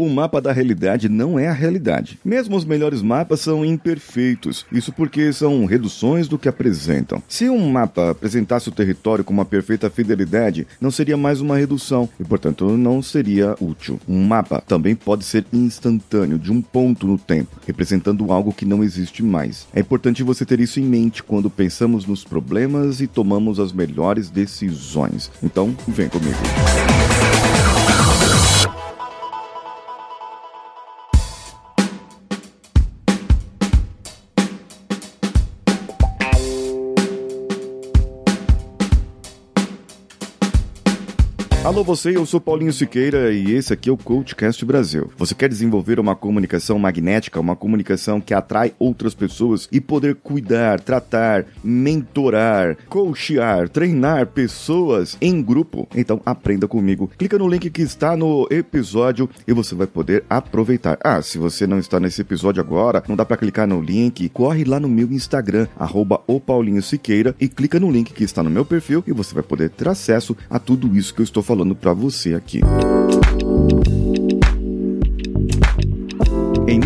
o mapa da realidade não é a realidade. Mesmo os melhores mapas são imperfeitos, isso porque são reduções do que apresentam. Se um mapa apresentasse o território com uma perfeita fidelidade, não seria mais uma redução e, portanto, não seria útil. Um mapa também pode ser instantâneo, de um ponto no tempo, representando algo que não existe mais. É importante você ter isso em mente quando pensamos nos problemas e tomamos as melhores decisões. Então, vem comigo. Alô você, eu sou Paulinho Siqueira e esse aqui é o Coachcast Brasil. Você quer desenvolver uma comunicação magnética, uma comunicação que atrai outras pessoas e poder cuidar, tratar, mentorar, coachear, treinar pessoas em grupo? Então aprenda comigo. Clica no link que está no episódio e você vai poder aproveitar. Ah, se você não está nesse episódio agora, não dá para clicar no link, corre lá no meu Instagram, arroba o Paulinho Siqueira e clica no link que está no meu perfil e você vai poder ter acesso a tudo isso que eu estou falando para você aqui.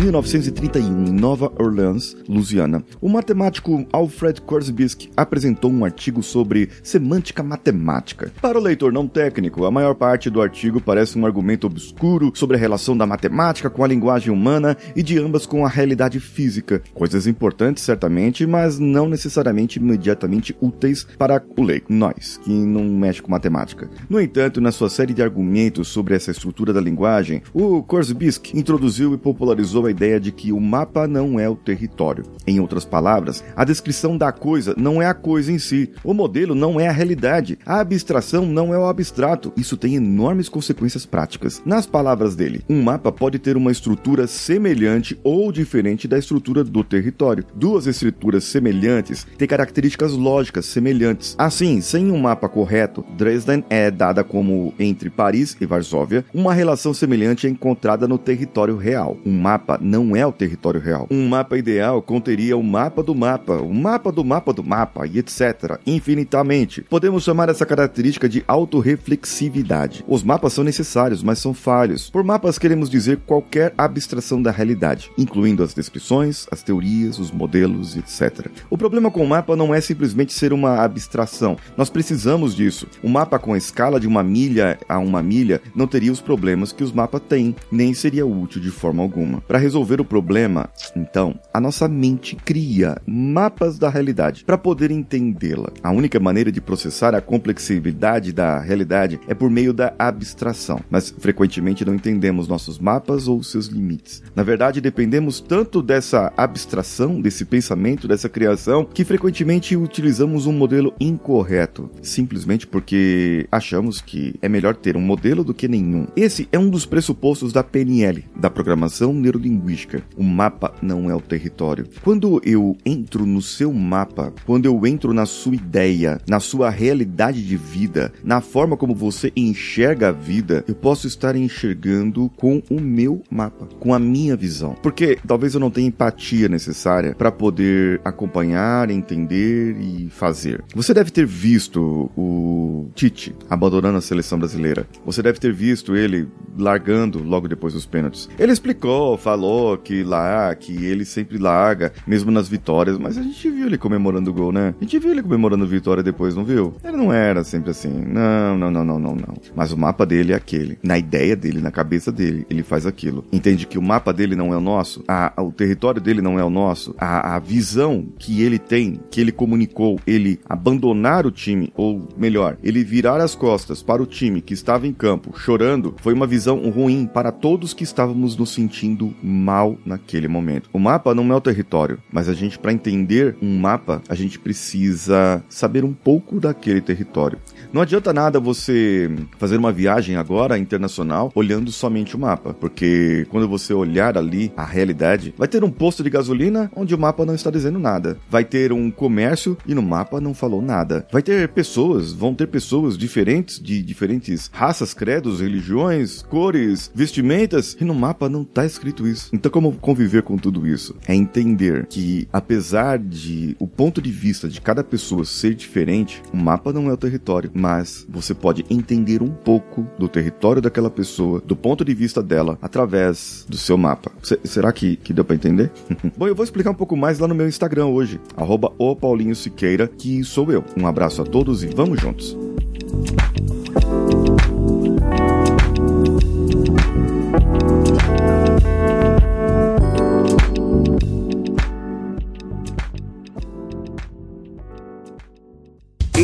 1931, em Nova Orleans, Louisiana, o matemático Alfred Korzybski apresentou um artigo sobre semântica matemática. Para o leitor não técnico, a maior parte do artigo parece um argumento obscuro sobre a relação da matemática com a linguagem humana e de ambas com a realidade física. Coisas importantes, certamente, mas não necessariamente imediatamente úteis para o leigo, nós, que não mexe com matemática. No entanto, na sua série de argumentos sobre essa estrutura da linguagem, o Korzybski introduziu e popularizou a ideia de que o mapa não é o território. Em outras palavras, a descrição da coisa não é a coisa em si, o modelo não é a realidade, a abstração não é o abstrato. Isso tem enormes consequências práticas. Nas palavras dele, um mapa pode ter uma estrutura semelhante ou diferente da estrutura do território. Duas estruturas semelhantes têm características lógicas semelhantes. Assim, sem um mapa correto, Dresden é dada como entre Paris e Varsóvia, uma relação semelhante é encontrada no território real. Um mapa não é o território real. Um mapa ideal conteria o mapa do mapa, o mapa do mapa do mapa e etc. infinitamente. Podemos chamar essa característica de autorreflexividade. Os mapas são necessários, mas são falhos. Por mapas queremos dizer qualquer abstração da realidade, incluindo as descrições, as teorias, os modelos, etc. O problema com o mapa não é simplesmente ser uma abstração. Nós precisamos disso. O mapa com a escala de uma milha a uma milha não teria os problemas que os mapas têm, nem seria útil de forma alguma. Para resolver o problema, então, a nossa mente cria mapas da realidade para poder entendê-la. A única maneira de processar a complexidade da realidade é por meio da abstração, mas frequentemente não entendemos nossos mapas ou seus limites. Na verdade, dependemos tanto dessa abstração, desse pensamento, dessa criação, que frequentemente utilizamos um modelo incorreto, simplesmente porque achamos que é melhor ter um modelo do que nenhum. Esse é um dos pressupostos da PNL, da programação neuronal neurolinguística. O mapa não é o território. Quando eu entro no seu mapa, quando eu entro na sua ideia, na sua realidade de vida, na forma como você enxerga a vida, eu posso estar enxergando com o meu mapa, com a minha visão. Porque talvez eu não tenha empatia necessária para poder acompanhar, entender e fazer. Você deve ter visto o Tite abandonando a seleção brasileira. Você deve ter visto ele largando logo depois dos pênaltis. Ele explicou, falou que lá, que ele sempre larga, mesmo nas vitórias, mas a gente viu ele comemorando o gol, né? A gente viu ele comemorando vitória depois, não viu? Ele não era sempre assim. Não, não, não, não, não, não. Mas o mapa dele é aquele. Na ideia dele, na cabeça dele, ele faz aquilo. Entende que o mapa dele não é o nosso, a, a, o território dele não é o nosso, a, a visão que ele tem, que ele comunicou, ele abandonar o time, ou melhor, ele virar as costas para o time que estava em campo chorando, foi uma visão ruim para todos que estávamos nos sentindo mal naquele momento. O mapa não é o território, mas a gente, para entender um mapa, a gente precisa saber um pouco daquele território. Não adianta nada você fazer uma viagem agora internacional olhando somente o mapa, porque quando você olhar ali a realidade, vai ter um posto de gasolina onde o mapa não está dizendo nada. Vai ter um comércio e no mapa não falou nada. Vai ter pessoas, vão ter pessoas diferentes de diferentes raças, credos, religiões, cores, vestimentas e no mapa não está escrito isso. Isso. Então, como conviver com tudo isso? É entender que, apesar de o ponto de vista de cada pessoa ser diferente, o mapa não é o território, mas você pode entender um pouco do território daquela pessoa, do ponto de vista dela, através do seu mapa. C será que, que deu para entender? Bom, eu vou explicar um pouco mais lá no meu Instagram hoje, arroba o Paulinho Siqueira, que sou eu. Um abraço a todos e vamos juntos!